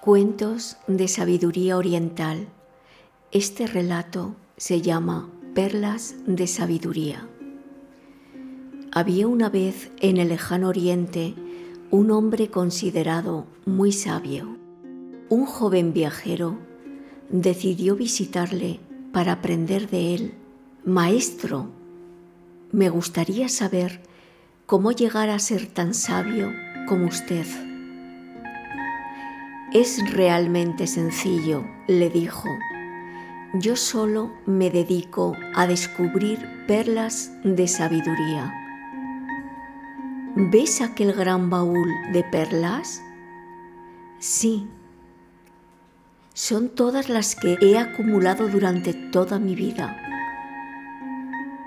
Cuentos de sabiduría oriental. Este relato se llama Perlas de Sabiduría. Había una vez en el lejano oriente un hombre considerado muy sabio. Un joven viajero decidió visitarle para aprender de él. Maestro, me gustaría saber cómo llegar a ser tan sabio como usted. Es realmente sencillo, le dijo. Yo solo me dedico a descubrir perlas de sabiduría. ¿Ves aquel gran baúl de perlas? Sí. Son todas las que he acumulado durante toda mi vida.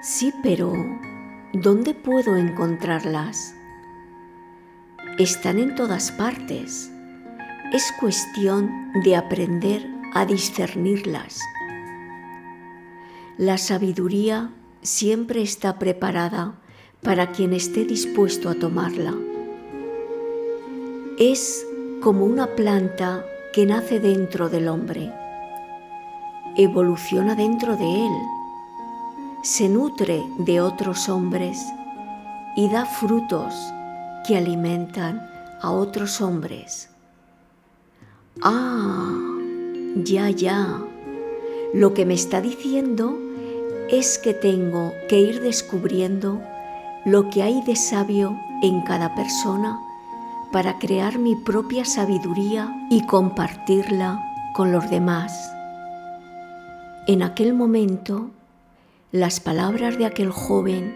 Sí, pero ¿dónde puedo encontrarlas? Están en todas partes es cuestión de aprender a discernirlas. La sabiduría siempre está preparada para quien esté dispuesto a tomarla. Es como una planta que nace dentro del hombre, evoluciona dentro de él, se nutre de otros hombres y da frutos que alimentan a otros hombres. Ah, ya, ya. Lo que me está diciendo es que tengo que ir descubriendo lo que hay de sabio en cada persona para crear mi propia sabiduría y compartirla con los demás. En aquel momento, las palabras de aquel joven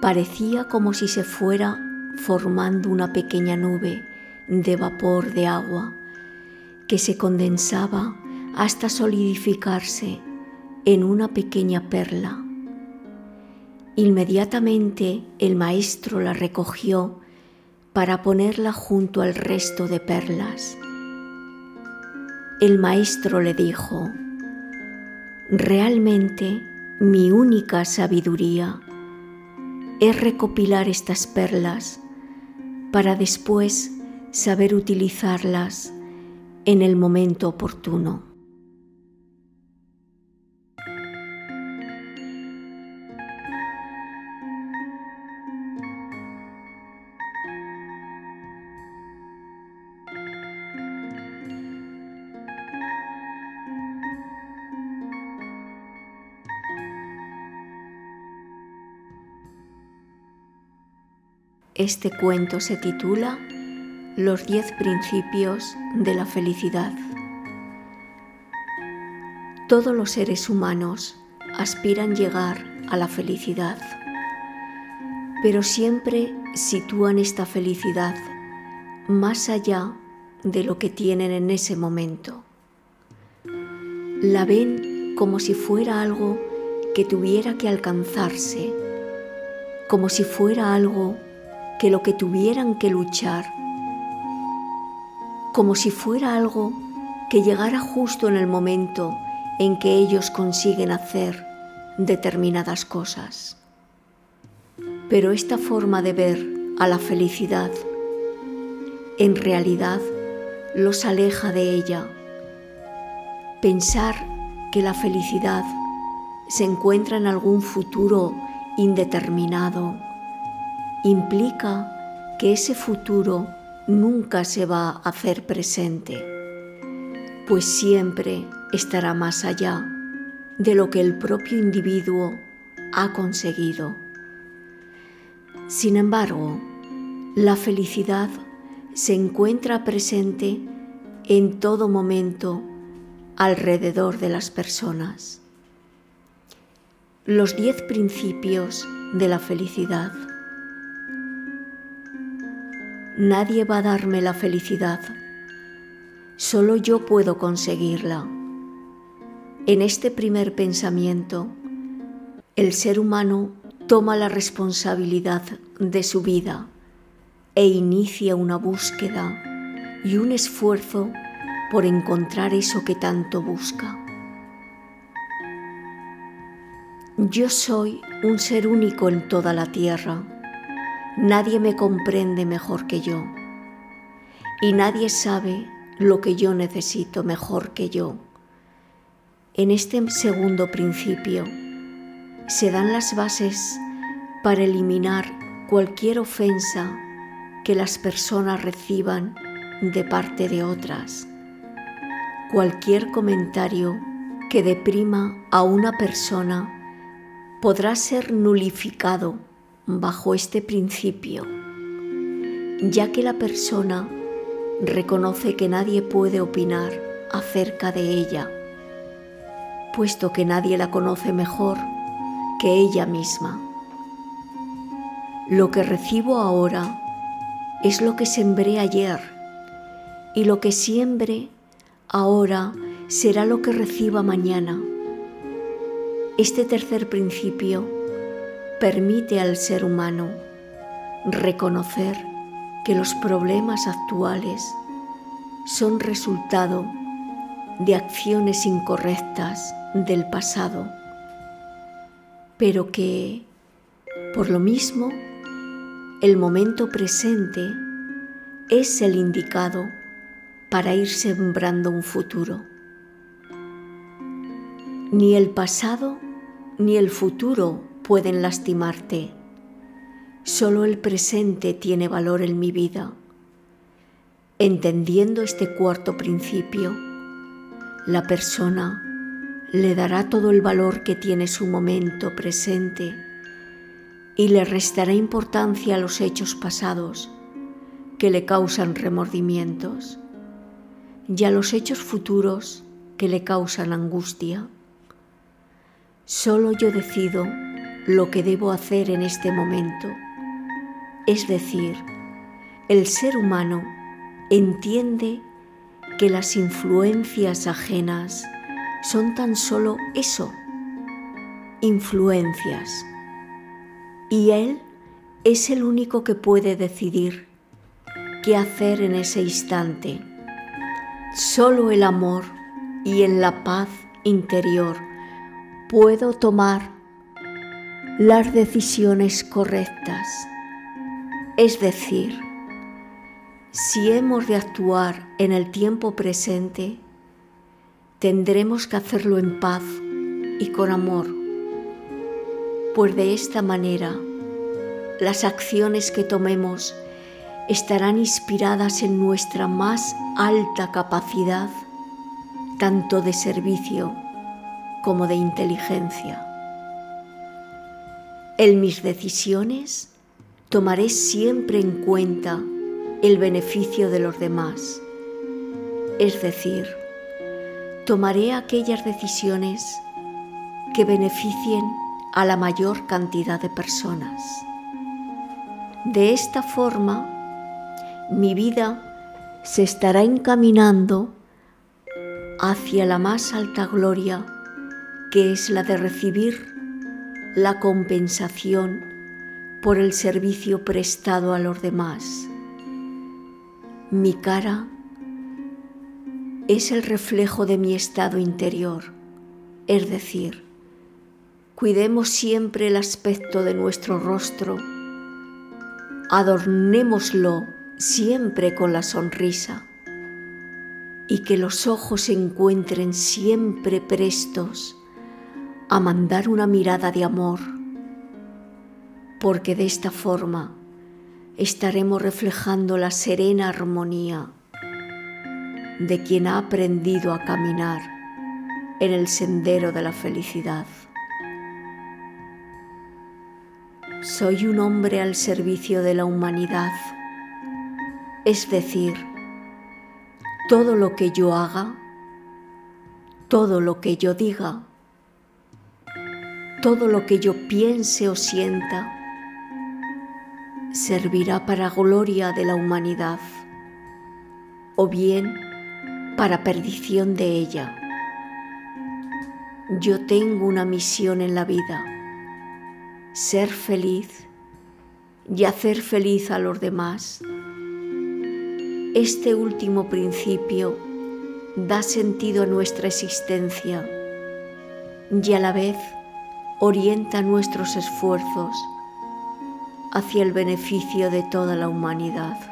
parecía como si se fuera formando una pequeña nube de vapor de agua que se condensaba hasta solidificarse en una pequeña perla. Inmediatamente el maestro la recogió para ponerla junto al resto de perlas. El maestro le dijo, realmente mi única sabiduría es recopilar estas perlas para después saber utilizarlas en el momento oportuno. Este cuento se titula los diez principios de la felicidad. Todos los seres humanos aspiran llegar a la felicidad, pero siempre sitúan esta felicidad más allá de lo que tienen en ese momento. La ven como si fuera algo que tuviera que alcanzarse, como si fuera algo que lo que tuvieran que luchar como si fuera algo que llegara justo en el momento en que ellos consiguen hacer determinadas cosas. Pero esta forma de ver a la felicidad en realidad los aleja de ella. Pensar que la felicidad se encuentra en algún futuro indeterminado implica que ese futuro nunca se va a hacer presente, pues siempre estará más allá de lo que el propio individuo ha conseguido. Sin embargo, la felicidad se encuentra presente en todo momento alrededor de las personas. Los diez principios de la felicidad. Nadie va a darme la felicidad. Solo yo puedo conseguirla. En este primer pensamiento, el ser humano toma la responsabilidad de su vida e inicia una búsqueda y un esfuerzo por encontrar eso que tanto busca. Yo soy un ser único en toda la tierra Nadie me comprende mejor que yo y nadie sabe lo que yo necesito mejor que yo. En este segundo principio se dan las bases para eliminar cualquier ofensa que las personas reciban de parte de otras. Cualquier comentario que deprima a una persona podrá ser nulificado bajo este principio, ya que la persona reconoce que nadie puede opinar acerca de ella, puesto que nadie la conoce mejor que ella misma. Lo que recibo ahora es lo que sembré ayer y lo que siembre ahora será lo que reciba mañana. Este tercer principio permite al ser humano reconocer que los problemas actuales son resultado de acciones incorrectas del pasado, pero que, por lo mismo, el momento presente es el indicado para ir sembrando un futuro. Ni el pasado ni el futuro pueden lastimarte. Solo el presente tiene valor en mi vida. Entendiendo este cuarto principio, la persona le dará todo el valor que tiene su momento presente y le restará importancia a los hechos pasados que le causan remordimientos y a los hechos futuros que le causan angustia. Solo yo decido lo que debo hacer en este momento. Es decir, el ser humano entiende que las influencias ajenas son tan solo eso, influencias y Él es el único que puede decidir qué hacer en ese instante. Solo el amor y en la paz interior puedo tomar las decisiones correctas. Es decir, si hemos de actuar en el tiempo presente, tendremos que hacerlo en paz y con amor pues de esta manera las acciones que tomemos estarán inspiradas en nuestra más alta capacidad, tanto de servicio como de inteligencia. En mis decisiones tomaré siempre en cuenta el beneficio de los demás, es decir, tomaré aquellas decisiones que beneficien a la mayor cantidad de personas. De esta forma, mi vida se estará encaminando hacia la más alta gloria, que es la de recibir la compensación por el servicio prestado a los demás. Mi cara es el reflejo de mi estado interior, es decir, Cuidemos siempre el aspecto de nuestro rostro. Adornémoslo siempre con la sonrisa y que los ojos se encuentren siempre prestos a mandar una mirada de amor, porque de esta forma estaremos reflejando la serena armonía de quien ha aprendido a caminar en el sendero de la felicidad. Soy un hombre al servicio de la humanidad. Es decir, todo lo que yo haga, todo lo que yo diga, todo lo que yo piense o sienta, servirá para gloria de la humanidad o bien para perdición de ella. Yo tengo una misión en la vida ser feliz y hacer feliz a los demás. Este último principio da sentido a nuestra existencia y a la vez orienta nuestros esfuerzos hacia el beneficio de toda la humanidad.